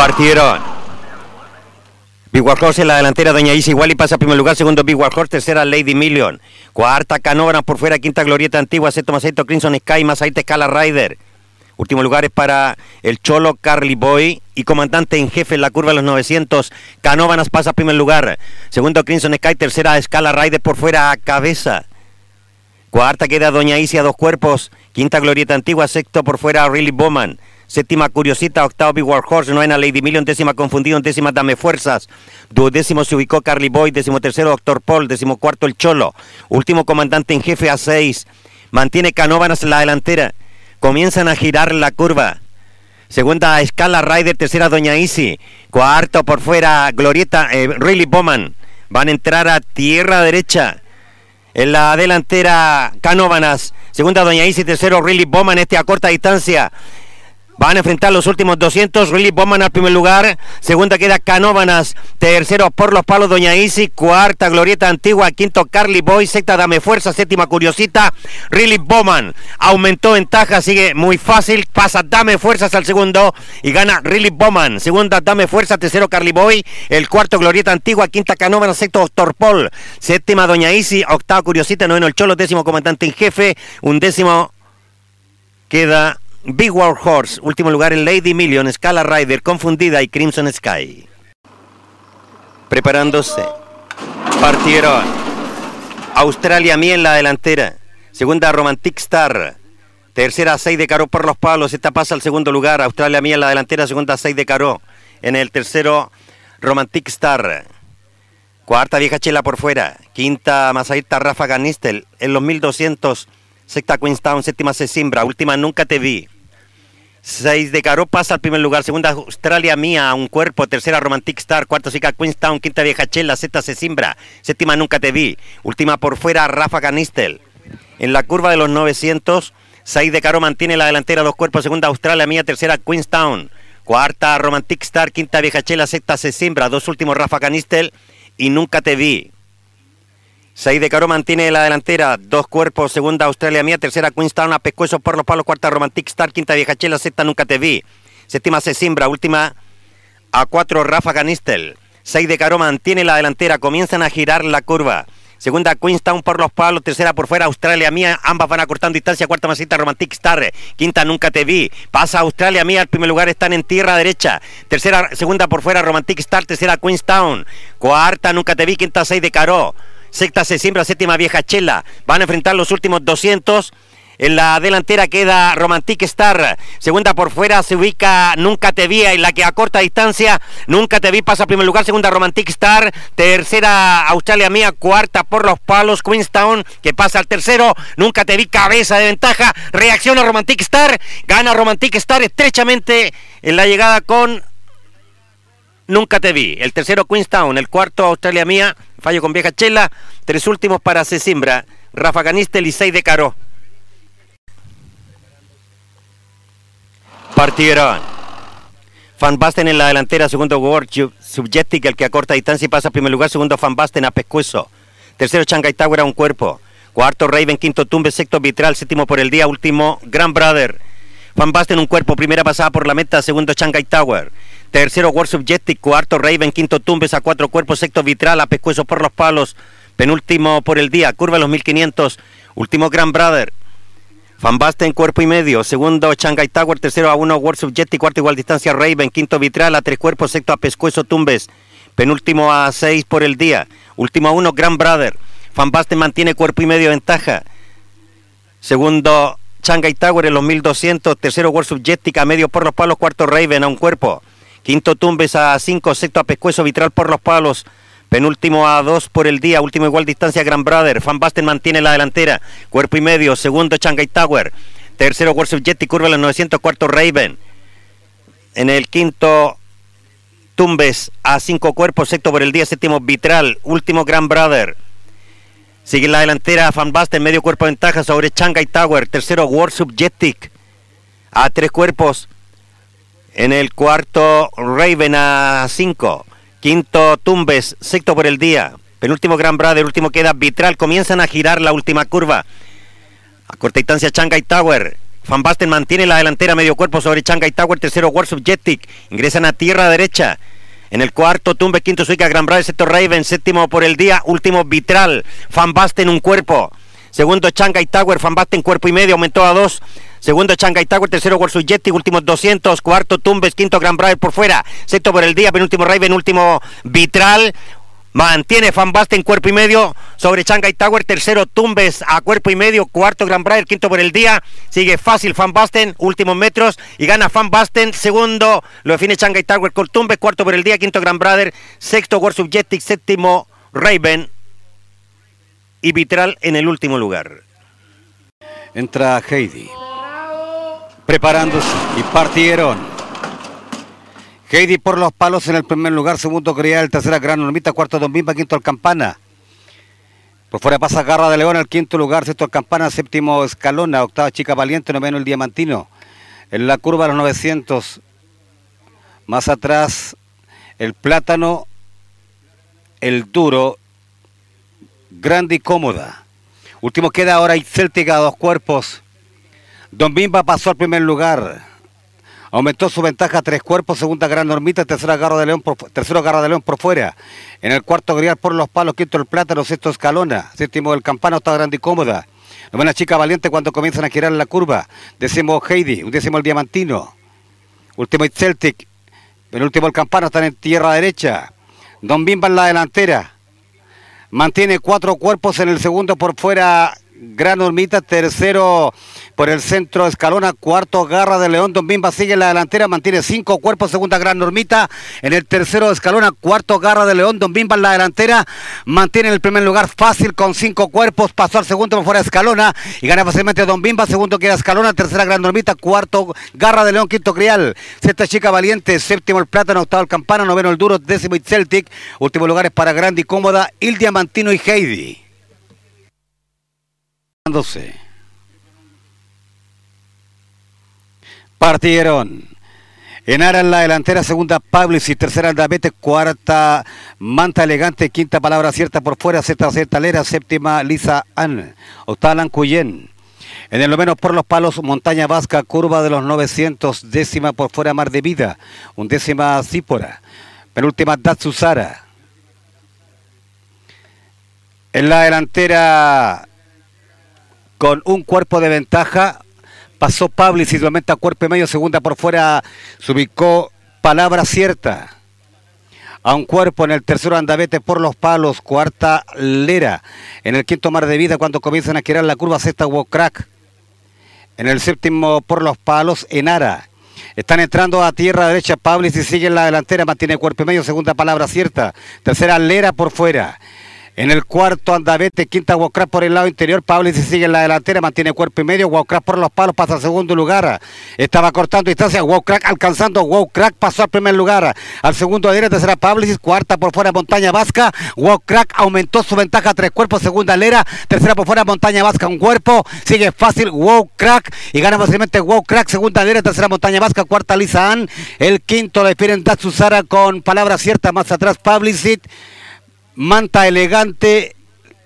Partieron. Big War Horse en la delantera, Doña Isa igual y pasa a primer lugar, segundo Big War Horse, tercera Lady Million, cuarta Canóvana por fuera, quinta Glorieta Antigua, sexto Maceto Crimson Sky, más ahí Scala Rider. Último lugar es para el Cholo Carly Boy y comandante en jefe en la curva de los 900. Canóvanas pasa a primer lugar. Segundo Crimson Sky, tercera Scala Rider por fuera a cabeza. Cuarta queda Doña Isia, dos cuerpos. Quinta Glorieta Antigua, sexto por fuera Really Bowman. Séptima Curiosita, octavo Big War Horse, novena Lady Million, décima Confundido, décima Dame Fuerzas. Duodécimo se ubicó Carly Boy, décimo tercero Doctor Paul, décimo cuarto El Cholo. Último comandante en jefe a seis. Mantiene Canóvanas en la delantera. Comienzan a girar la curva. Segunda Escala Rider, tercera Doña Easy. Cuarto por fuera Glorieta, eh, Really Bowman. Van a entrar a tierra derecha. En la delantera Canóvanas. Segunda Doña Easy, tercero Really Bowman, este a corta distancia. Van a enfrentar los últimos 200. Really Bowman al primer lugar. Segunda queda Canóvanas. Tercero por los palos Doña Easy. Cuarta Glorieta Antigua. Quinto Carly Boy. Sexta Dame Fuerza. Séptima Curiosita. Really Bowman. Aumentó ventaja. Sigue muy fácil. Pasa Dame Fuerzas al segundo. Y gana Really Bowman. Segunda Dame Fuerza. Tercero Carly Boy. El cuarto Glorieta Antigua. Quinta Canóvanas. Sexto Doctor Paul. Séptima Doña Easy. Octava Curiosita. Noveno El Cholo. Décimo Comandante en Jefe. Un décimo queda Big War Horse, último lugar en Lady Million, Scala Rider, Confundida y Crimson Sky. Preparándose. Partieron. Australia Mía en la delantera. Segunda Romantic Star. Tercera 6 de Caro por los palos. Esta pasa al segundo lugar. Australia Mía en la delantera. Segunda 6 de Caro. En el tercero Romantic Star. Cuarta Vieja Chela por fuera. Quinta Masaita Rafa Ganistel. En los 1200 Sexta Queenstown, séptima Cesimbra, última Nunca Te Vi. Seis de Caro pasa al primer lugar, segunda Australia Mía, un cuerpo, tercera Romantic Star, cuarta Sica Queenstown, quinta Vieja Chela, sexta Cesimbra, séptima Nunca Te Vi, última por fuera Rafa Canistel. En la curva de los 900, Seis de Caro mantiene la delantera, dos cuerpos, segunda Australia Mía, tercera Queenstown, cuarta Romantic Star, quinta Vieja Chela, sexta Cesimbra, dos últimos Rafa Canistel. Y Nunca Te Vi. Seis de Caro mantiene la delantera, dos cuerpos, segunda Australia Mía, tercera Queenstown, a pescuezo por los palos, cuarta Romantic Star, quinta Vieja Chela, sexta Nunca Te Vi, séptima Cesimbra, última a cuatro Rafa Canistel. Seis de Caro mantiene la delantera, comienzan a girar la curva. Segunda Queenstown por los palos, tercera por fuera Australia Mía, ambas van acortando distancia, cuarta masita Romantic Star, quinta Nunca Te Vi, pasa Australia Mía, al primer lugar están en tierra derecha, tercera, segunda por fuera Romantic Star, tercera Queenstown, cuarta Nunca Te Vi, quinta seis de Caro, Sexta se siembra, séptima vieja chela. Van a enfrentar los últimos 200. En la delantera queda Romantic Star. Segunda por fuera se ubica Nunca Te Vi. En la que a corta distancia Nunca Te Vi pasa a primer lugar. Segunda Romantic Star. Tercera Australia Mía. Cuarta por los palos Queenstown que pasa al tercero. Nunca Te Vi cabeza de ventaja. Reacciona Romantic Star. Gana Romantic Star estrechamente en la llegada con Nunca Te Vi. El tercero Queenstown. El cuarto Australia Mía. Fallo con Vieja Chela. Tres últimos para Cesimbra. Rafa Canistel y seis de Caro. Partieron. Van Basten en la delantera, segundo World Subjectic, el que a corta distancia y pasa a primer lugar, segundo Van Basten a pescuezo. Tercero Shanghai Tower a un cuerpo. Cuarto Raven, quinto Tumbe, sexto Vitral, séptimo por el día, último Grand Brother. Van Basten un cuerpo, primera pasada por la meta, segundo Shanghai Tower. Tercero World Subjective, cuarto Raven, quinto Tumbes. A cuatro cuerpos, sexto Vitral, a pescuezo por los palos, penúltimo por el día, curva los 1500, último Grand Brother. Van Basten, cuerpo y medio, segundo Shanghai Tower, tercero a uno World Subjective, cuarto igual distancia Raven, quinto Vitral. A tres cuerpos, sexto a pescuezo Tumbes, penúltimo a seis por el día, último a uno Grand Brother. Van mantiene cuerpo y medio ventaja. Segundo Shanghai Tower en los 1200, tercero World Subjective a medio por los palos, cuarto Raven a un cuerpo. Quinto Tumbes a 5, sexto a Pescuezo, Vitral por los palos. Penúltimo a 2 por el día, último igual distancia Grand Brother. Fan Basten mantiene la delantera, cuerpo y medio. Segundo Shanghai Tower. Tercero World Jet y curva a los 900, cuarto Raven. En el quinto Tumbes a 5 cuerpos, sexto por el día, séptimo Vitral. Último Grand Brother. Sigue la delantera Fan Basten, medio cuerpo ventaja sobre Shanghai Tower. Tercero World Subjetic a tres cuerpos. En el cuarto, Raven a 5. Quinto, Tumbes. Sexto por el día. Penúltimo, Gran Brother. Último queda Vitral. Comienzan a girar la última curva. A corta distancia, Shanghai Tower. Van Basten mantiene la delantera medio cuerpo sobre Shanghai Tower, tercero World Subjetic. Ingresan a tierra derecha. En el cuarto, Tumbe, quinto, Suica, Gran Brave, sexto, Raven, séptimo por el día, último, Vitral, Van Basten, un cuerpo. Segundo, Shanghai Tower, Van Basten, cuerpo y medio, aumentó a dos. Segundo, Shanghai Tower, tercero, World Jetty, últimos 200. Cuarto, Tumbes, quinto, Gran Brave por fuera. Sexto por el día, penúltimo, Raven, último, Vitral. Mantiene Van Basten cuerpo y medio sobre Shanghai Tower. Tercero Tumbes a cuerpo y medio. Cuarto Gran Braille, quinto por el día. Sigue fácil Van Basten, últimos metros. Y gana Van Basten. Segundo lo define Shanghai Tower con Tumbes. Cuarto por el día. Quinto Gran Brother. Sexto World Subjetic. Séptimo Raven. Y Vitral en el último lugar. Entra Heidi. Preparándose. Y partieron. Heidi por los palos en el primer lugar, segundo Grial, tercera Gran Normita, cuarto Don Bimba, quinto El Campana. Por fuera pasa Garra de León al quinto lugar, sexto El Campana, séptimo Escalona, octava Chica Valiente, noveno El Diamantino. En la curva los 900, más atrás el Plátano, el Duro, Grande y Cómoda. Último queda ahora Celtic a dos cuerpos. Don Bimba pasó al primer lugar. Aumentó su ventaja a tres cuerpos, segunda gran normita, tercera garra de león por, tercero garra de león por fuera. En el cuarto grial por los palos, quinto el plátano, sexto escalona, séptimo el campano, está grande y cómoda. Novena chica valiente cuando comienzan a girar la curva. Décimo Heidi, un décimo el diamantino. Último el Celtic. Penúltimo el campano, están en tierra derecha. Don Bimba en la delantera. Mantiene cuatro cuerpos en el segundo por fuera. Gran Hormita, tercero por el centro Escalona, cuarto Garra de León, Don Bimba sigue en la delantera, mantiene cinco cuerpos, segunda Gran Normita, en el tercero Escalona, cuarto Garra de León, Don Bimba en la delantera, mantiene el primer lugar fácil con cinco cuerpos, pasó al segundo por fuera Escalona y gana fácilmente Don Bimba, segundo queda Escalona, tercera Gran Normita, cuarto Garra de León, quinto Crial, sexta Chica Valiente, séptimo el Plátano, octavo el Campana, noveno el Duro, décimo y Celtic, últimos lugares para Grande y Cómoda, Il Diamantino y Heidi. Partieron. Enara en la delantera, segunda Pablis y tercera Andavete, cuarta Manta Elegante, quinta Palabra Cierta por fuera, sexta Certalera, séptima Lisa Ann, octava Lancuyen. En el noveno por los palos, Montaña Vasca, curva de los 900, décima por fuera Mar de Vida, undécima Zípora, penúltima Datsuzara. En la delantera, con un cuerpo de ventaja, Pasó Pablo y simplemente a cuerpo y medio, segunda por fuera, se ubicó Palabra Cierta. A un cuerpo en el tercero Andavete por los palos, cuarta Lera. En el quinto Mar de Vida, cuando comienzan a girar la curva, sexta Wocrack. En el séptimo por los palos, Enara. Están entrando a tierra derecha Pablo y si sigue en la delantera, mantiene cuerpo y medio, segunda palabra cierta. Tercera Lera por fuera. En el cuarto Andavete, quinta Wocrack por el lado interior. Pablo sigue en la delantera, mantiene cuerpo y medio. Wocrack por los palos pasa al segundo lugar. Estaba cortando distancia. Wocrack alcanzando. Wocrack pasó al primer lugar. Al segundo a derecha, Pablo cuarta por fuera Montaña Vasca. Wocrack aumentó su ventaja a tres cuerpos. Segunda Lera, tercera por fuera Montaña Vasca, un cuerpo. Sigue fácil Wocrack y gana fácilmente Wocrack. Segunda Lera, tercera Montaña Vasca, cuarta Lisa Ann. El quinto le piden Datsuzara con palabra cierta. Más atrás Publicit. Manta Elegante,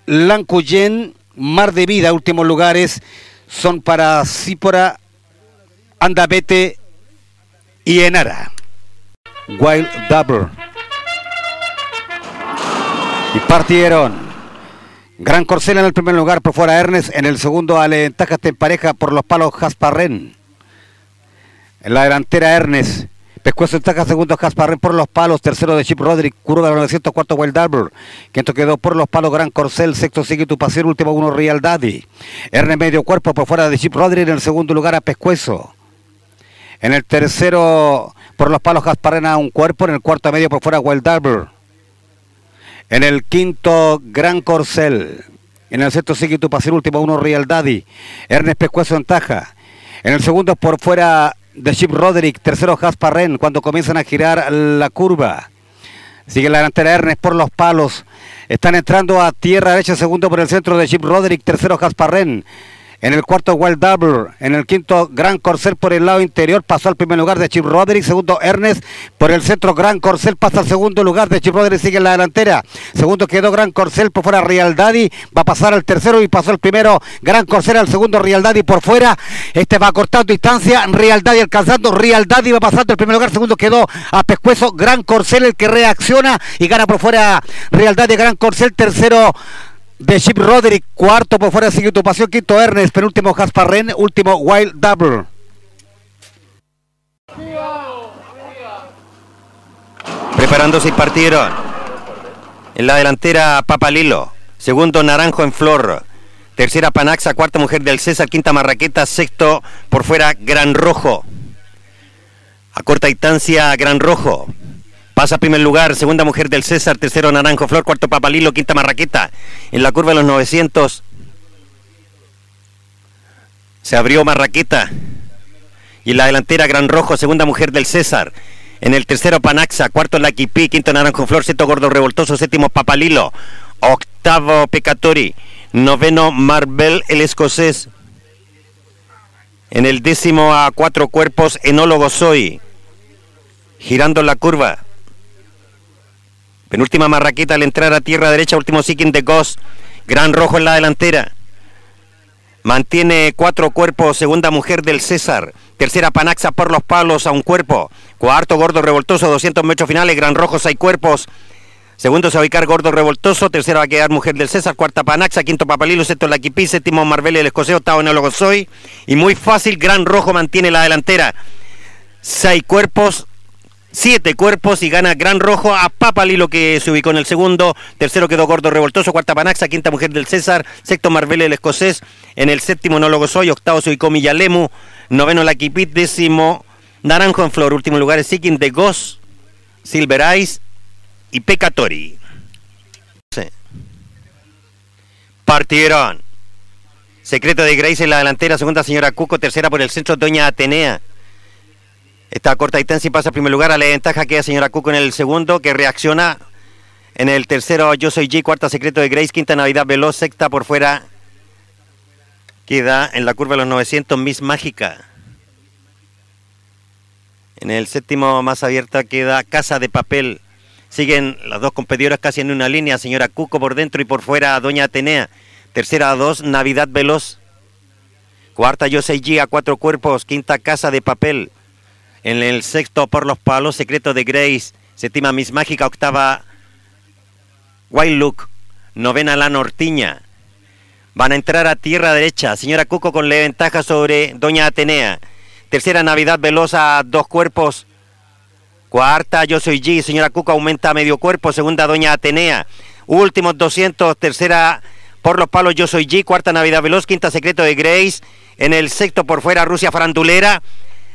Lancuyen, Mar de Vida, últimos lugares son para Cípora, Andabete y Enara. Wild Double. Y partieron. Gran Corcel en el primer lugar, por fuera Ernest. En el segundo, Ale en pareja por los palos Jasparren. En la delantera Ernest. Pescuezo estaca, segundo Casparren por los palos, tercero de Chip Roderick, curva de 904 Wild Arbor, quinto quedó por los palos Gran Corcel, sexto sigue tu pasión, último uno Real Daddy. Erne medio cuerpo por fuera de Chip Roderick, en el segundo lugar a Pescuezo. En el tercero por los palos a un cuerpo, en el cuarto medio por fuera Wild Arbor. En el quinto Gran Corcel. En el sexto sigue tu pasión, último uno Real Daddy. Ernest Pescuezo en taja. En el segundo por fuera de Chip Roderick, tercero Jasparren, cuando comienzan a girar la curva. Sigue la delantera Ernest por los palos. Están entrando a tierra derecha, segundo por el centro de Chip Roderick, tercero Jasparren. En el cuarto, Wild Double. En el quinto, Gran Corcel por el lado interior. Pasó al primer lugar de Chip Roderick. Segundo, Ernest. Por el centro, Gran Corcel pasa al segundo lugar de Chip Roderick. Sigue en la delantera. Segundo quedó Gran Corcel por fuera Real Daddy. Va a pasar al tercero y pasó el primero Gran Corcel al segundo Real Daddy por fuera. Este va cortando distancia. Real Daddy alcanzando. Real Daddy va pasando el primer lugar. Segundo quedó a Pescuezo. Gran Corcel el que reacciona y gana por fuera Real Daddy. Gran Corcel. Tercero de Chip Roderick, cuarto por fuera sigue tu pasión, quinto Ernest, penúltimo Jasparren, último Wild Double. Preparándose y partieron. En la delantera Papalilo, segundo Naranjo en Flor, tercera Panaxa, cuarta Mujer del César, quinta Marraqueta, sexto por fuera Gran Rojo. A corta distancia Gran Rojo, Pasa primer lugar, segunda mujer del César, tercero Naranjo Flor, cuarto Papalilo, quinta Marraqueta. En la curva de los 900 se abrió Marraqueta. Y en la delantera Gran Rojo, segunda mujer del César. En el tercero Panaxa, cuarto Laquipí, quinto Naranjo Flor, sexto Gordo Revoltoso, séptimo Papalilo, octavo Pecatori, noveno Marvel el escocés. En el décimo a cuatro cuerpos Enólogo Soy, girando la curva. Penúltima marraqueta al entrar a tierra derecha, último seeking de Goss. Gran rojo en la delantera. Mantiene cuatro cuerpos, segunda mujer del César. Tercera Panaxa por los palos a un cuerpo. Cuarto gordo revoltoso, 200 metros finales. Gran rojo, seis cuerpos. Segundo se va a ubicar Gordo Revoltoso, tercera va a quedar Mujer del César, cuarta Panaxa, quinto Papalilo, sexto Laquipí, séptimo Marbella el Escoceo, octavo Neólogo Soy. Y muy fácil, Gran Rojo mantiene la delantera. Seis cuerpos, siete cuerpos y gana Gran Rojo a Papalilo que se ubicó en el segundo, tercero quedó Gordo Revoltoso, cuarta Panaxa, quinta Mujer del César, sexto Marbella el Escocés, en el séptimo Nólogo Soy, octavo se ubicó Millalemu, noveno Laquipit, décimo Naranjo en Flor, último lugar es de Goss, Silver Eyes y Pecatori. Partieron. Secreto de Grace en la delantera, segunda señora Cuco, tercera por el centro Doña Atenea. Esta corta distancia y pasa a primer lugar a la ventaja queda señora Cuco en el segundo, que reacciona en el tercero Yo Soy G, cuarta Secreto de Grace, quinta Navidad Veloz, sexta por fuera queda en la curva de los 900 Miss Mágica. En el séptimo más abierta queda Casa de Papel. Siguen las dos competidoras casi en una línea, señora Cuco por dentro y por fuera Doña Atenea. Tercera a dos, Navidad Veloz. Cuarta Yo Soy G a cuatro cuerpos, quinta Casa de Papel. En el sexto por los palos, Secreto de Grace. Séptima Miss Mágica, octava Wild Look. Novena La Nortiña. Van a entrar a tierra derecha. Señora Cuco con la ventaja sobre Doña Atenea. Tercera Navidad Velosa, dos cuerpos. Cuarta Yo Soy G. Señora Cuco aumenta a medio cuerpo. Segunda Doña Atenea. Últimos 200. Tercera por los palos Yo Soy G. Cuarta Navidad Veloz. Quinta Secreto de Grace. En el sexto por fuera Rusia Farandulera.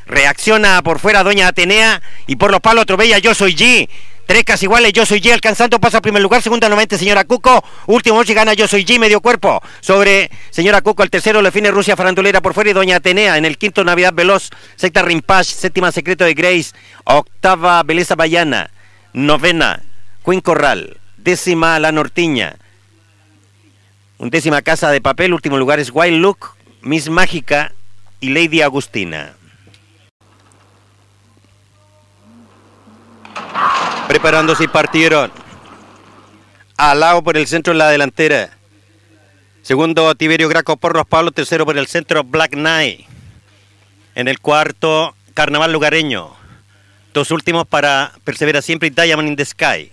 Reacciona por fuera Doña Atenea. Y por los palos Trovella Yo Soy G. Tres casi iguales, yo soy G alcanzando, pasa a primer lugar, segunda nuevamente señora Cuco, último y gana yo soy G, medio cuerpo, sobre señora Cuco, el tercero le fine Rusia Farandulera por fuera y Doña Atenea, en el quinto Navidad Veloz, sexta Rimpash, séptima Secreto de Grace, octava Beleza Bayana, novena Queen Corral, décima La Nortiña, undécima Casa de Papel, último lugar es Wild Look, Miss Mágica y Lady Agustina. Preparándose y partieron. Alao por el centro en la delantera. Segundo, Tiberio Graco por los palos. Tercero por el centro, Black Knight. En el cuarto, Carnaval Lugareño. Dos últimos para Persevera Siempre y Diamond in the Sky.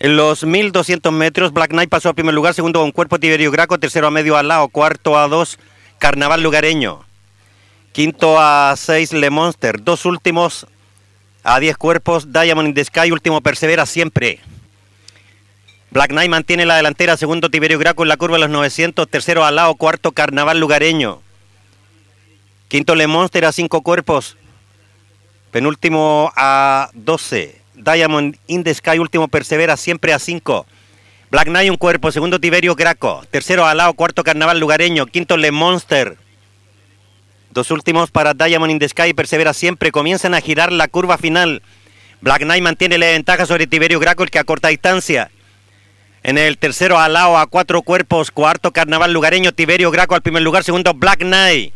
En los 1200 metros, Black Knight pasó a primer lugar. Segundo, con cuerpo Tiberio Graco. Tercero a medio Alao. Cuarto a dos, Carnaval Lugareño. Quinto a seis, Le Monster. Dos últimos a 10 cuerpos, Diamond in the Sky, último persevera siempre. Black Knight mantiene la delantera, segundo Tiberio Graco en la curva de los 900, tercero Alao, cuarto Carnaval Lugareño. Quinto Le Monster a 5 cuerpos, penúltimo a 12. Diamond in the Sky, último persevera siempre a 5. Black Knight un cuerpo, segundo Tiberio Graco, tercero Alao, cuarto Carnaval Lugareño, quinto Le Monster. Dos últimos para Diamond in the Sky, persevera siempre, comienzan a girar la curva final. Black Knight mantiene la ventaja sobre Tiberio Graco, el que a corta distancia. En el tercero, Alao a cuatro cuerpos. Cuarto, Carnaval Lugareño. Tiberio Graco al primer lugar. Segundo, Black Knight.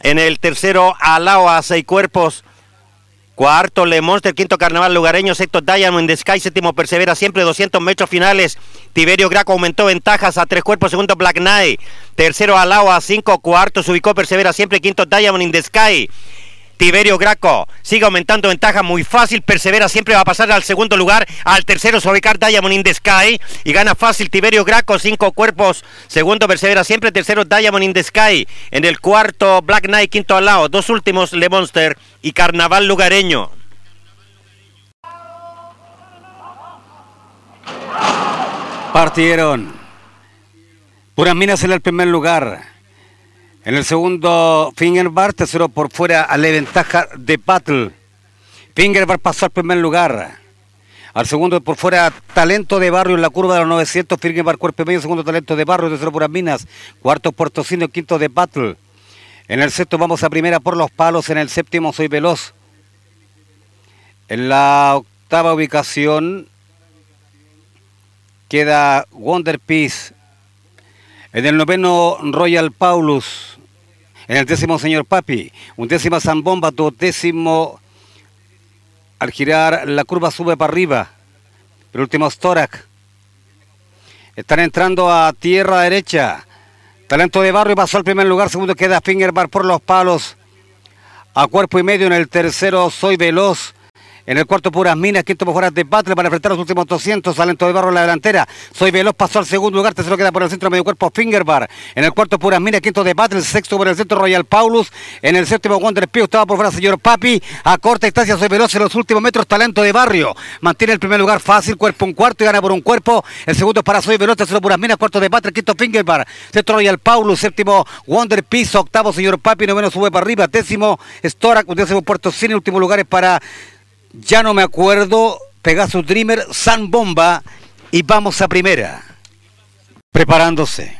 En el tercero, Alao a seis cuerpos. Cuarto, Le Monster. Quinto, Carnaval Lugareño. Sexto, Diamond in the Sky. Séptimo, Persevera siempre. 200 metros finales. Tiberio Graco aumentó ventajas a tres cuerpos. Segundo, Black Knight. Tercero, Alao a cinco. Cuarto, se ubicó Persevera siempre. Quinto, Diamond in the Sky. Tiberio Graco. Sigue aumentando ventaja muy fácil, persevera, siempre va a pasar al segundo lugar, al tercero sobre Diamond in the Sky. Y gana fácil Tiberio Graco, cinco cuerpos, segundo persevera siempre, tercero Diamond in the Sky, en el cuarto Black Knight, quinto al lado, dos últimos Le Monster y Carnaval Lugareño. Partieron. Puras Minas en el primer lugar. En el segundo, Fingerbar, tercero por fuera a la ventaja de Battle. Fingerbar pasó al primer lugar. Al segundo por fuera, talento de barrio en la curva de los 900. Fingerbar cuerpo medio, segundo talento de barrio, tercero por Minas. Cuarto Puerto Cino, quinto de Battle. En el sexto vamos a primera por los palos. En el séptimo soy veloz. En la octava ubicación queda Wonder Peace. En el noveno Royal Paulus. En el décimo, señor Papi. Un décimo Zambomba, décimo al girar la curva sube para arriba. El último Storak. Están entrando a tierra derecha. Talento de barrio pasó al primer lugar. Segundo queda Fingerbar por los palos. A cuerpo y medio en el tercero Soy Veloz. En el cuarto, Puras Minas, quinto fuera de Battle para enfrentar los últimos 200. Talento de barro en la delantera. Soy Veloz, pasó al segundo lugar. Tercero queda por el centro, medio cuerpo Fingerbar. En el cuarto, Puras Minas, quinto de Battle. Sexto por el centro, Royal Paulus. En el séptimo, Wonder Pio. Estaba por fuera, señor Papi. A corta distancia, Soy Veloz en los últimos metros. Talento de barrio. Mantiene el primer lugar fácil, cuerpo un cuarto y gana por un cuerpo. El segundo para Soy Veloz, tercero Puras Minas, cuarto de Battle, quinto Fingerbar. Sexto, Royal Paulus. Séptimo, Wonder Piso. Octavo, señor Papi. Noveno sube para arriba. Décimo, Storak. Décimo, Puerto Cine. Último lugar es para ya no me acuerdo, Pegasus Dreamer, San Bomba y vamos a primera. Preparándose.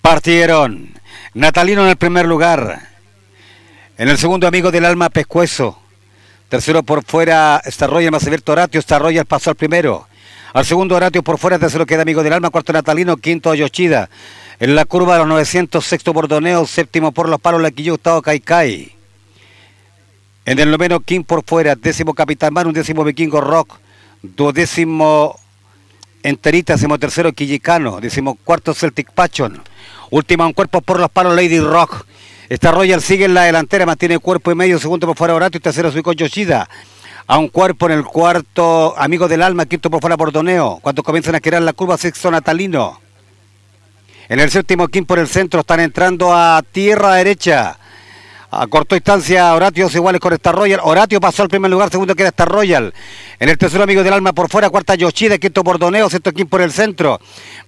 Partieron. Natalino en el primer lugar. En el segundo, amigo del alma, Pescuezo. Tercero por fuera, Starroya más abierto Horatio. Starroya pasó al primero. Al segundo, Horatio por fuera. Tercero queda amigo del alma. Cuarto, Natalino. Quinto, Yoshida. En la curva de los 900, sexto, Bordoneo. Séptimo por los palos, Laquillo. Octavo, Caicai. En el noveno, King por fuera. Décimo, Capitán Man. Un décimo, Vikingo Rock. Duodécimo, Enterita. Décimo tercero, Quillicano. Décimo cuarto, Celtic Pachon. Última, un cuerpo por los palos, Lady Rock. Esta Royal sigue en la delantera, mantiene cuerpo y medio, segundo por fuera Horatio y tercero con Yoshida. A un cuerpo en el cuarto, amigo del alma, quinto por fuera Bordoneo. Cuando comienzan a girar la curva, sexto Natalino. En el séptimo, King por el centro, están entrando a tierra derecha. A corto distancia, Horatio iguales con Star Royal. Horatio pasó al primer lugar, segundo queda Star Royal. En el tercero, amigo del alma por fuera, cuarta Yoshida, quinto Bordoneo, sexto King por el centro.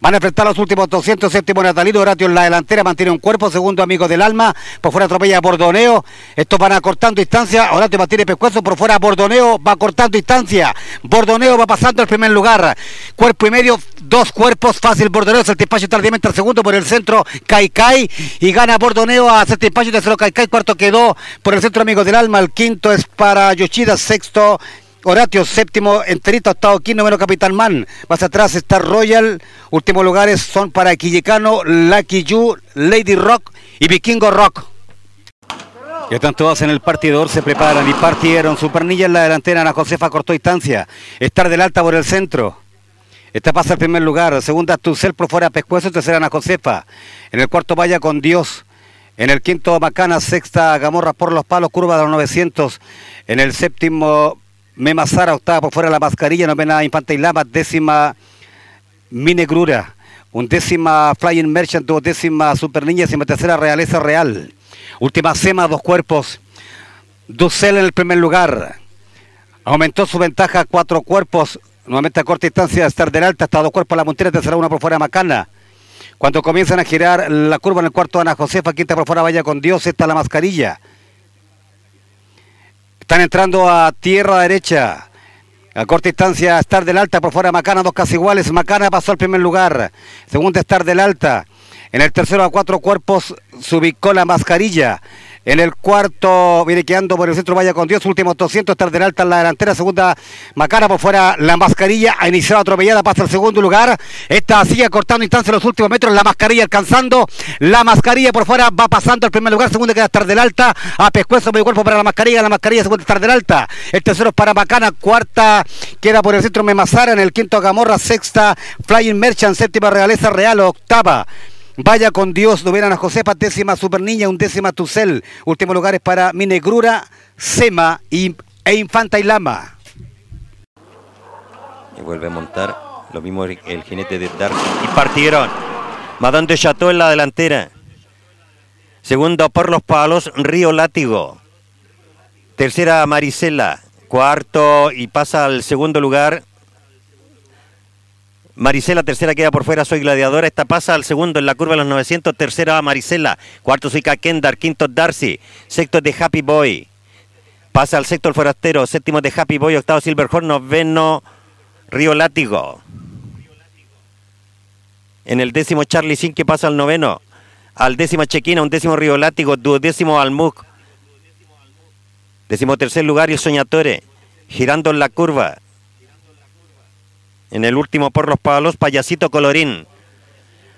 Van a enfrentar los últimos 200, séptimo Natalino, Horatio en la delantera, mantiene un cuerpo, segundo amigo del alma, por fuera atropella a Bordoneo. Estos van a cortando distancia, Horatio mantiene pescuezo, por fuera Bordoneo va cortando distancia. Bordoneo va pasando al primer lugar. Cuerpo y medio, dos cuerpos, fácil Bordoneo, Certipacho tardíamente al segundo por el centro, Caicai, y gana Bordoneo a Certipacho, tercero Caicai, cuarto quedó por el centro amigo del alma, el quinto es para Yoshida, sexto Horatio, séptimo, enterito, octavo, quinto, número Capitán Man. Más atrás está Royal. Últimos lugares son para Quillicano, Lucky You, Lady Rock y Vikingo Rock. Ya están todos en el partidor, se preparan y partieron. Supernilla en la delantera, Ana Josefa cortó distancia. Estar del alta por el centro. Esta pasa al primer lugar. Segunda, Tucel por fuera, Pescuezo. Tercera, Ana Josefa. En el cuarto, Vaya con Dios. En el quinto, Macana. Sexta, Gamorra por los palos, curva de los 900. En el séptimo, Mema Sara, octava por fuera la mascarilla, novena Infante y Lama, décima Minegrura, undécima Flying Merchant, décima Super Niña, décima tercera Realeza Real. Última Sema, dos cuerpos. Ducel en el primer lugar. Aumentó su ventaja a cuatro cuerpos. Nuevamente a corta distancia, estar del alta, hasta dos cuerpos la montera, tercera una por fuera Macana. Cuando comienzan a girar la curva en el cuarto, Ana Josefa, quinta por fuera, vaya con Dios, está la mascarilla. Están entrando a tierra derecha. A corta distancia, Star del Alta, por fuera Macana, dos casi iguales. Macana pasó al primer lugar. Segunda, Star del Alta. En el tercero, a cuatro cuerpos, se ubicó la mascarilla. En el cuarto viene quedando por el centro Vaya con Dios. Últimos 200. Tarder alta en la delantera. Segunda Macana por fuera. La mascarilla ha iniciado atropellada. Pasa al segundo lugar. Esta sigue cortando instancia en los últimos metros. La mascarilla alcanzando. La mascarilla por fuera va pasando al primer lugar. Segunda queda Tarder alta. A pescuezo medio cuerpo para la mascarilla. La mascarilla segunda Tarder alta. El tercero es para Macana. Cuarta queda por el centro Memazara. En el quinto Gamorra. Sexta Flying Merchant. Séptima Realeza Real. Octava. Vaya con Dios, novena Josepa, décima Super Niña, undécima Tucel. Últimos lugares para Minegrura, Sema y, e Infanta y Lama. Y vuelve a montar lo mismo el, el jinete de Dark. Y partieron. Madame de Chateau en la delantera. Segundo por los palos, Río Látigo. Tercera Marisela. Cuarto y pasa al segundo lugar Marisela, tercera queda por fuera, soy gladiadora. Esta pasa al segundo en la curva de los 900. Tercera Marisela. Cuarto soy Kendar. Quinto Darcy. Sexto de Happy Boy. Pasa al sexto el forastero. Séptimo de Happy Boy. Octavo Silverhorn. Noveno Río Látigo. En el décimo Charlie Sin que pasa al noveno. Al décimo Chequina. Un décimo Río Látigo. Duodécimo Almuc. Décimo tercer lugar y Soñatore. Girando en la curva. En el último por los palos, Payasito Colorín.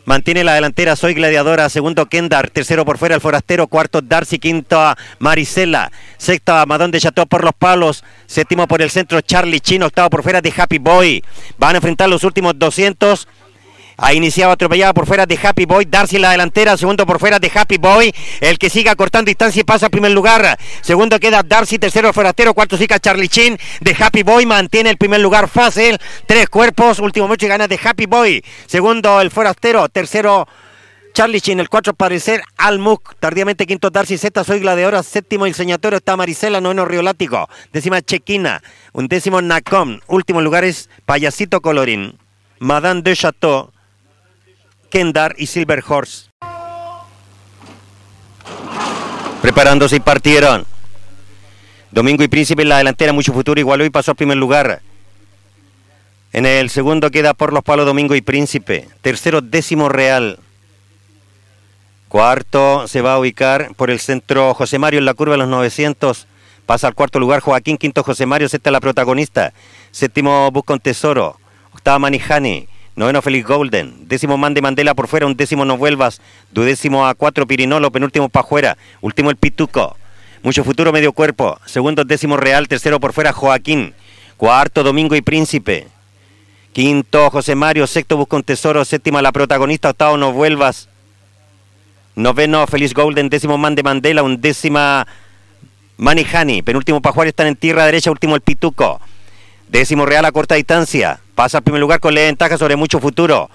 Mantiene la delantera, soy gladiadora. Segundo, Kendar. Tercero por fuera, el forastero. Cuarto, Darcy. Quinto, Marisela. Sexta, Madón de Chateau por los palos. Séptimo por el centro, Charlie Chino. Octavo por fuera de Happy Boy. Van a enfrentar los últimos 200. Ha iniciado atropellada por fuera de Happy Boy. Darcy en la delantera. Segundo por fuera de Happy Boy. El que siga cortando distancia y pasa al primer lugar. Segundo queda Darcy. Tercero forastero. Cuarto siga Charlie Chin de Happy Boy. Mantiene el primer lugar fácil. Tres cuerpos. Último mucho y gana de Happy Boy. Segundo el forastero. Tercero. Charlie Chin, el cuatro parecer Almuc, tardíamente quinto Darcy Z, soy gladiadora, séptimo el señatorio está Marisela, noveno Río Látigo, décima Chequina, un décimo Nacom, último lugar es Payasito Colorín, Madame de Chateau, Kendar y Silver Horse. Preparándose y partieron. Domingo y Príncipe en la delantera, mucho futuro, igualó y pasó al primer lugar. En el segundo queda por los palos Domingo y Príncipe. Tercero, décimo Real. Cuarto se va a ubicar por el centro José Mario en la curva de los 900. Pasa al cuarto lugar Joaquín, quinto José Mario, sexta la protagonista. Séptimo Busca un Tesoro. Octava Manijani. Noveno Félix Golden. Décimo Man de Mandela por fuera. Un décimo No Vuelvas. Duodécimo a cuatro Pirinolo. Penúltimo Pajuera. Último el Pituco. Mucho futuro medio cuerpo. Segundo décimo Real. Tercero por fuera Joaquín. Cuarto Domingo y Príncipe. Quinto José Mario. Sexto Busca un Tesoro. Séptima la protagonista. Octavo No Vuelvas. Noveno Félix Golden. Décimo Man de Mandela. Un décima Manijani. Penúltimo Pajuera. Están en tierra derecha. Último el Pituco. Décimo Real a corta distancia. Pasa al primer lugar con la ventaja sobre mucho futuro.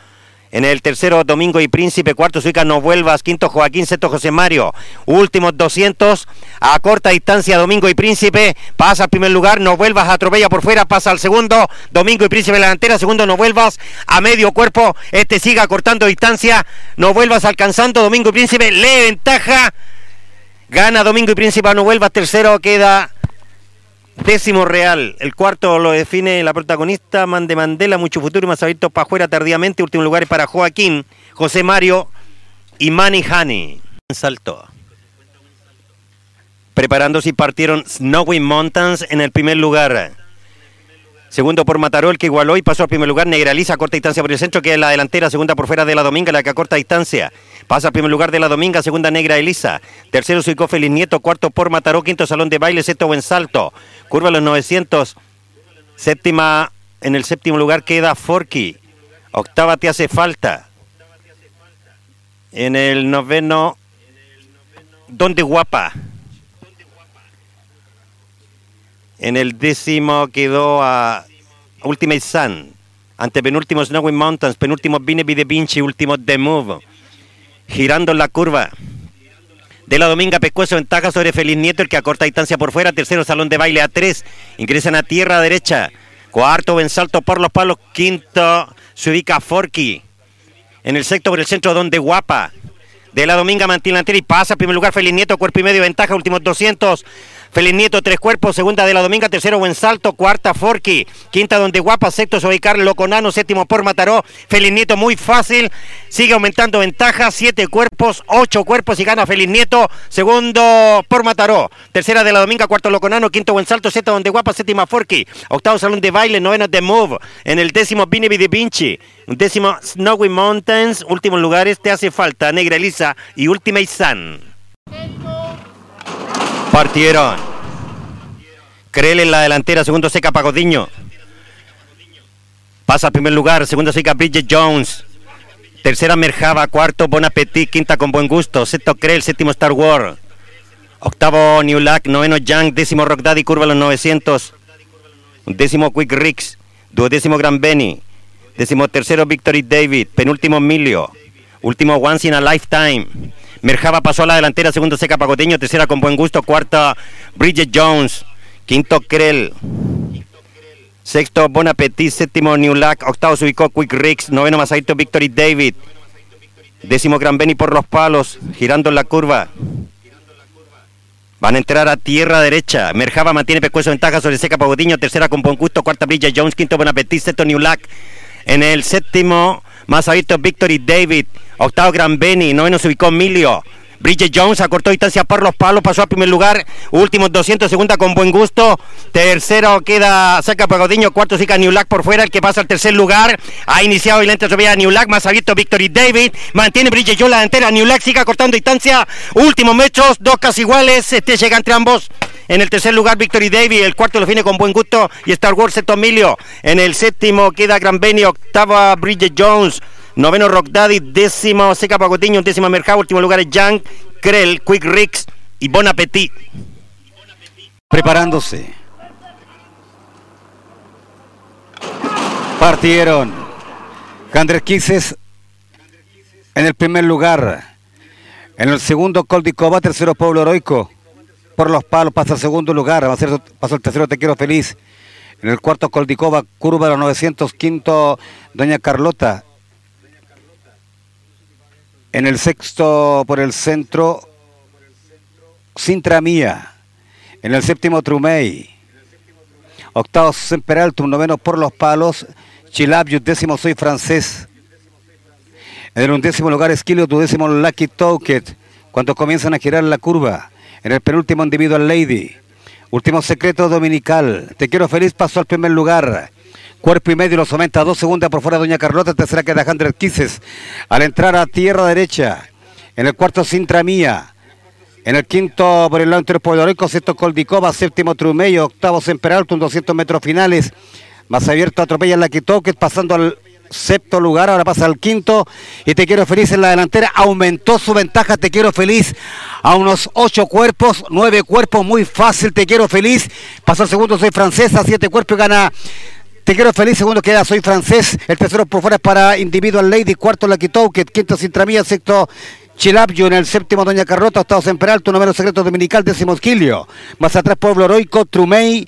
En el tercero, Domingo y Príncipe. Cuarto, Suica, No Vuelvas. Quinto, Joaquín. Sexto, José Mario. Últimos 200. A corta distancia, Domingo y Príncipe. Pasa al primer lugar. No Vuelvas. Atropella por fuera. Pasa al segundo. Domingo y Príncipe la delantera. Segundo, No Vuelvas. A medio cuerpo. Este siga cortando distancia. No Vuelvas alcanzando. Domingo y Príncipe. Le ventaja. Gana Domingo y Príncipe No Vuelvas. Tercero queda Décimo Real, el cuarto lo define la protagonista Mande Mandela, mucho futuro y más abierto para afuera tardíamente. Último lugar para Joaquín, José Mario y Manny Honey. Salto. Preparándose y partieron Snowy Mountains en el primer lugar. Segundo por Matarol, que igualó y pasó al primer lugar. Negraliza a corta distancia por el centro, que es la delantera. Segunda por fuera de la Dominga, la que a corta distancia. Pasa al primer lugar de la Dominga, segunda Negra Elisa. Tercero Suico Feliz Nieto, cuarto por Mataró, quinto Salón de Baile, sexto Buen Salto. Curva los 900. Séptima, en el séptimo lugar queda Forky. Octava te hace falta. En el noveno, Donde Guapa. En el décimo quedó a Ultimate Sun. Ante penúltimo Snowy Mountains, penúltimo Vine de Vinci, último The Move. Girando en la curva. De la Dominga Pescuezo ventaja sobre Feliz Nieto, el que a corta distancia por fuera. Tercero Salón de Baile a tres. Ingresan a tierra derecha. Cuarto Bensalto por los palos. Quinto se ubica Forky. En el sexto por el centro donde Guapa. De la Dominga mantiene y pasa. Primer lugar Feliz Nieto, cuerpo y medio ventaja. Últimos 200. Feliz Nieto, tres cuerpos, segunda de la Dominga, tercero Buen Salto, cuarta Forky, quinta Donde Guapa, sexto Sobicar, Loconano, séptimo por Mataró. Feliz Nieto muy fácil, sigue aumentando ventaja, siete cuerpos, ocho cuerpos y gana Feliz Nieto, segundo por Mataró. Tercera de la Dominga, cuarto Loconano, quinto Buen Salto, sexto Donde Guapa, séptima Forky, octavo Salón de Baile, noveno The Move, en el décimo Binevi de Vinci, décimo Snowy Mountains, últimos lugares, te hace falta Negra Elisa y Ultimate Sun. Partieron. Creel en la delantera, segundo seca Pagodiño. Pasa al primer lugar, segundo seca Bridget Jones. Tercera Merjava, cuarto Bon Appetit, quinta con buen gusto, sexto Creel, séptimo Star Wars. Octavo New Lack, noveno Young, décimo Rock Daddy, curva los 900. Décimo Quick Ricks, duodécimo Gran Benny. Décimo tercero Victory David, penúltimo Emilio. Último Once in a Lifetime. Merjava pasó a la delantera, segundo Seca Pagoteño, tercera con buen gusto, cuarta Bridget Jones, quinto Krell, sexto Bon Appetit, séptimo New Lack, octavo se ubicó Quick Ricks, noveno Masaito Victory David, décimo Gran Benny por los palos, girando en la curva. Van a entrar a tierra derecha. Merjava mantiene pescuezo ventaja sobre Seca Pagotiño. Tercera con buen gusto. Cuarta Bridget Jones. Quinto Bon Appetit. Sexto New Lack. En el séptimo, más abierto Victory David. Octavo Gran Benny. Noveno se ubicó Emilio. Bridget Jones acortó distancia por los palos, pasó al primer lugar, últimos 200, segunda con buen gusto, tercero queda Saca Pagodiño, cuarto Sica New Lack por fuera, el que pasa al tercer lugar, ha iniciado y lenta subida New Lack, más abierto Victory David, mantiene Bridget Jones la delantera, New Lack sigue acortando distancia, últimos mechos, dos casi iguales, este llega entre ambos. En el tercer lugar, Victory David. El cuarto lo define con buen gusto. Y Star Wars, sexto Emilio. En el séptimo queda Gran Benny. Octava Bridget Jones. Noveno Rock Daddy, décimo Seca Pagotiño, décimo Mercado, último lugar es Young, Krell, Quick Ricks y Bon Appetit. Preparándose. Partieron. Candres Quises en el primer lugar. En el segundo, Coldicova, tercero, Pueblo Heroico. Por los palos pasa al segundo lugar. Pasó el tercero, Te Quiero Feliz. En el cuarto, Coldicova, curva de los 900, quinto, Doña Carlota. En el sexto por el centro, Sintra Mía. En el séptimo, Trumey. Octavo, Semperaltum. Noveno por los palos, Chilabius. Décimo, Soy Francés. En el undécimo lugar, Esquilio. Tu décimo, Lucky Toket. Cuando comienzan a girar la curva. En el penúltimo, Individual Lady. Último secreto dominical. Te quiero feliz, pasó al primer lugar. Cuerpo y medio lo somenta a dos segundas por fuera Doña Carlota, tercera queda Hundred Kisses. Al entrar a tierra derecha, en el cuarto Sintra Mía. En el quinto por el lado interior Pueblo Rico, sexto Coldicova, séptimo Trumello, octavo Semperalto, un 200 metros finales. Más abierto atropella la Quitoques, pasando al sexto lugar, ahora pasa al quinto y Te Quiero Feliz en la delantera, aumentó su ventaja, Te Quiero Feliz a unos ocho cuerpos, nueve cuerpos, muy fácil, Te Quiero Feliz, pasó al segundo, soy francesa, siete cuerpos gana te quiero feliz, segundo queda, soy francés. El tercero por fuera es para Individual Lady, cuarto Lucky Toket, quinto Sintramía, sexto Chilabio, en el séptimo Doña Carrota, octavo Semperalto, número secreto dominical, décimo Esquilio. Más atrás Pueblo Heroico, Trumey,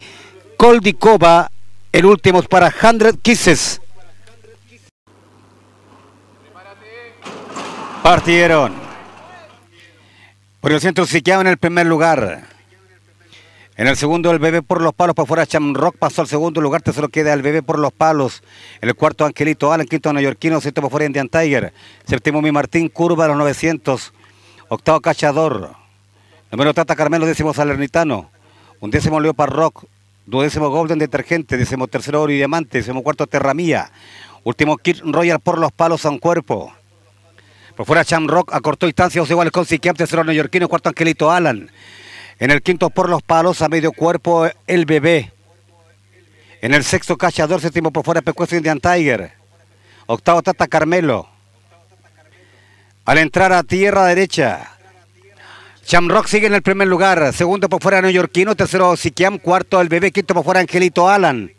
Coldicova, el último es para Hundred Kisses. Partieron. Por el centro Siqueado en el primer lugar. En el segundo, el bebé por los palos, para fuera Chamrock pasó al segundo lugar, tercero queda el bebé por los palos. En el cuarto, Angelito Alan, quinto, neoyorquino, sexto por fuera, Indian Tiger. Séptimo, Mi Martín, curva a los 900. Octavo, Cachador. Número Tata Carmelo, décimo, Salernitano. Un décimo, Leopard Rock. Duodécimo, Golden Detergente. Décimo tercero, Oro y Diamante. Décimo cuarto, Terramía. Último, Kit Royal por los palos, a un cuerpo. Por fuera, Chamrock acortó distancia, dos iguales con Siquiam, tercero, neoyorquino, cuarto, Angelito Alan. En el quinto por los palos, a medio cuerpo, el bebé. En el sexto cachador, séptimo por fuera, Pecueso Indian Tiger. Octavo Tata Carmelo. Al entrar a tierra derecha. Chamrock sigue en el primer lugar. Segundo por fuera, Neoyorquino. Tercero, Siquiam. Cuarto, el bebé. Quinto por fuera, Angelito Alan.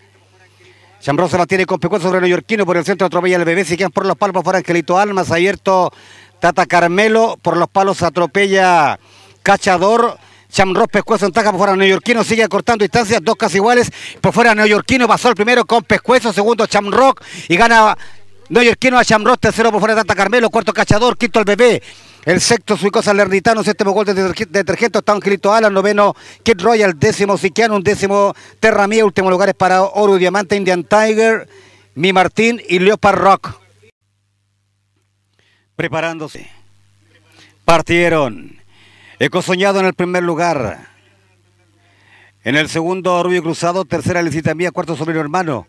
Chamrock se mantiene con Pecueso sobre Neoyorquino. Por el centro atropella el bebé. Siquiam por los palos por fuera, Angelito Alan. Más abierto, Tata Carmelo. Por los palos atropella Cachador. Chamrock Pescuezo en taca por fuera Neoyorquino, sigue acortando distancias, dos casi iguales. Por fuera Neoyorquino pasó el primero con Pescuezo, segundo Chamrock y gana Neoyorquino a Chamrock, tercero por fuera Tata Carmelo, cuarto Cachador, quinto el bebé. El sexto suico Salernitano, séptimo gol de detergente, está Angelito Alan, noveno Kid Royal, décimo Siquiano, un décimo Terra Mía, último lugares para Oro Diamante, Indian Tiger, Mi Martín y Leopard Rock. Preparándose. Partieron. Eco Soñado en el primer lugar. En el segundo, Rubio Cruzado. Tercera, Licita Mía. Cuarto, Sobrino Hermano.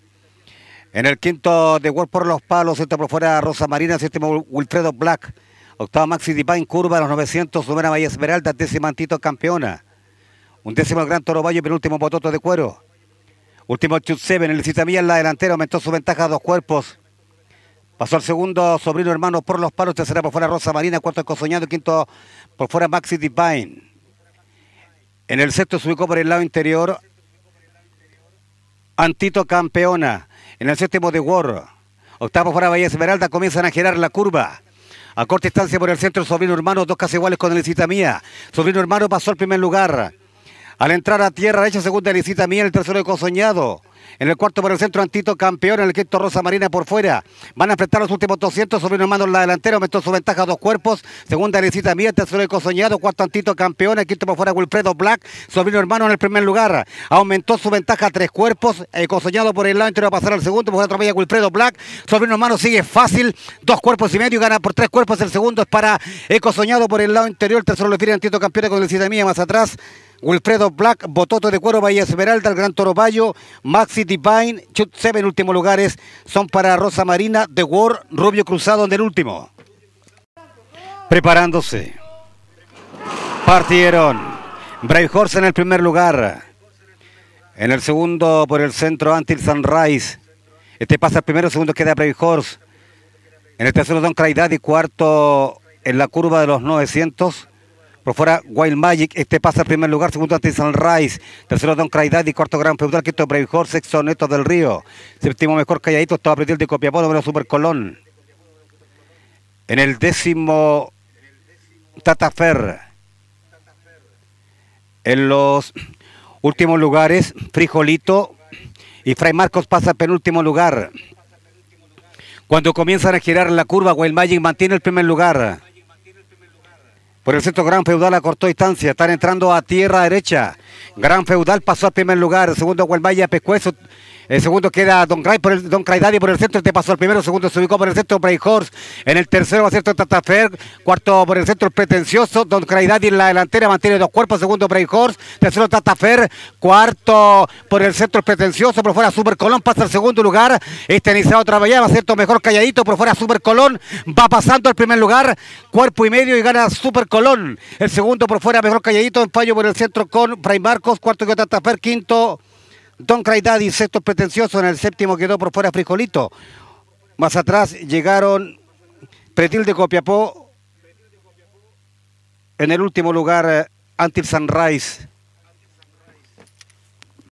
En el quinto, de World por los Palos. Sexto por fuera, Rosa Marina. Séptimo, Wilfredo Black. Octava Maxi Divine, curva los 900, novena Bahía Esmeralda, décima Antito campeona. Un décimo el Gran Toro Valle, penúltimo Bototo de Cuero. Último Chut Seven, el Citamía en la delantera, aumentó su ventaja a dos cuerpos. Pasó al segundo sobrino hermano por los palos, tercera por fuera Rosa Marina, cuarto Cosoñado, quinto por fuera Maxi Divine. En el sexto se ubicó por el lado interior Antito campeona. En el séptimo de War. Octavo fuera Bahía Esmeralda, comienzan a girar la curva. A corta distancia por el centro, sobrino hermano, dos casi iguales con el Cita Mía. Sobrino hermano pasó al primer lugar. Al entrar a tierra derecha, segunda Licita Mía, el tercero de Cosoñado. En el cuarto por el centro, Antito campeón. En el quinto, Rosa Marina por fuera. Van a enfrentar los últimos 200. Sobrino hermano en la delantera. Aumentó su ventaja a dos cuerpos. Segunda, Licita Mía. Tercero, de Cosoñado. Cuarto, Antito campeón. El quinto por fuera, Wilfredo Black. Sobrino hermano en el primer lugar. Aumentó su ventaja a tres cuerpos. El Cosoñado por el lado entero va a pasar al segundo. Por otra vez, Wilfredo Black. Sobrino hermano sigue fácil. Dos cuerpos y medio. Gana por tres cuerpos. El segundo es para Eco Soñado por el lado interior. El tercero lo define Antito campeón con Licita Mía más atrás. Wilfredo Black, Bototo de Cuero, Bahía Esmeralda, el Gran Toro Bayo, Maxi Divine, Chut Seven últimos lugares son para Rosa Marina, The War, Rubio Cruzado en el último. Preparándose. Partieron. Brave Horse en el primer lugar. En el segundo por el centro Antil Sunrise. Este pasa el primero, segundo queda Brave Horse. En el tercero Don y cuarto en la curva de los 900. Por fuera, Wild Magic, este pasa al primer lugar, segundo ante Sunrise, tercero Don y cuarto Gran Feudal, quinto Brave Horse, sexto Neto del Río, séptimo mejor calladito, estaba Pretil de Copiapó, número Super Colón. En el décimo, Tatafer. En los últimos lugares, Frijolito y Fray Marcos pasa al penúltimo lugar. Cuando comienzan a girar la curva, Wild Magic mantiene el primer lugar. Por el centro Gran Feudal a corto distancia. Están entrando a tierra derecha. Gran Feudal pasó al primer lugar. Segundo Gualmaya Pescuezo el segundo queda Don Cray por el Don Craydadi por el centro, este pasó al primero, segundo se ubicó por el centro Bray Horse, en el tercero va a ser Tatafer, cuarto por el centro el pretencioso, Don Craydadi en la delantera mantiene dos cuerpos, segundo Bray Horse, tercero Tatafer, cuarto por el centro el pretencioso, por fuera Super Colón pasa al segundo lugar, este iniciado Travallá va a ser mejor calladito, por fuera Super Colón va pasando al primer lugar, cuerpo y medio y gana Super Colón, el segundo por fuera mejor calladito, en fallo por el centro con Fray Marcos, cuarto que Tatafer, quinto Don Craidadi, sexto pretencioso, en el séptimo quedó por fuera Frijolito. Más atrás llegaron Pretil de Copiapó, en el último lugar Antil Sunrise.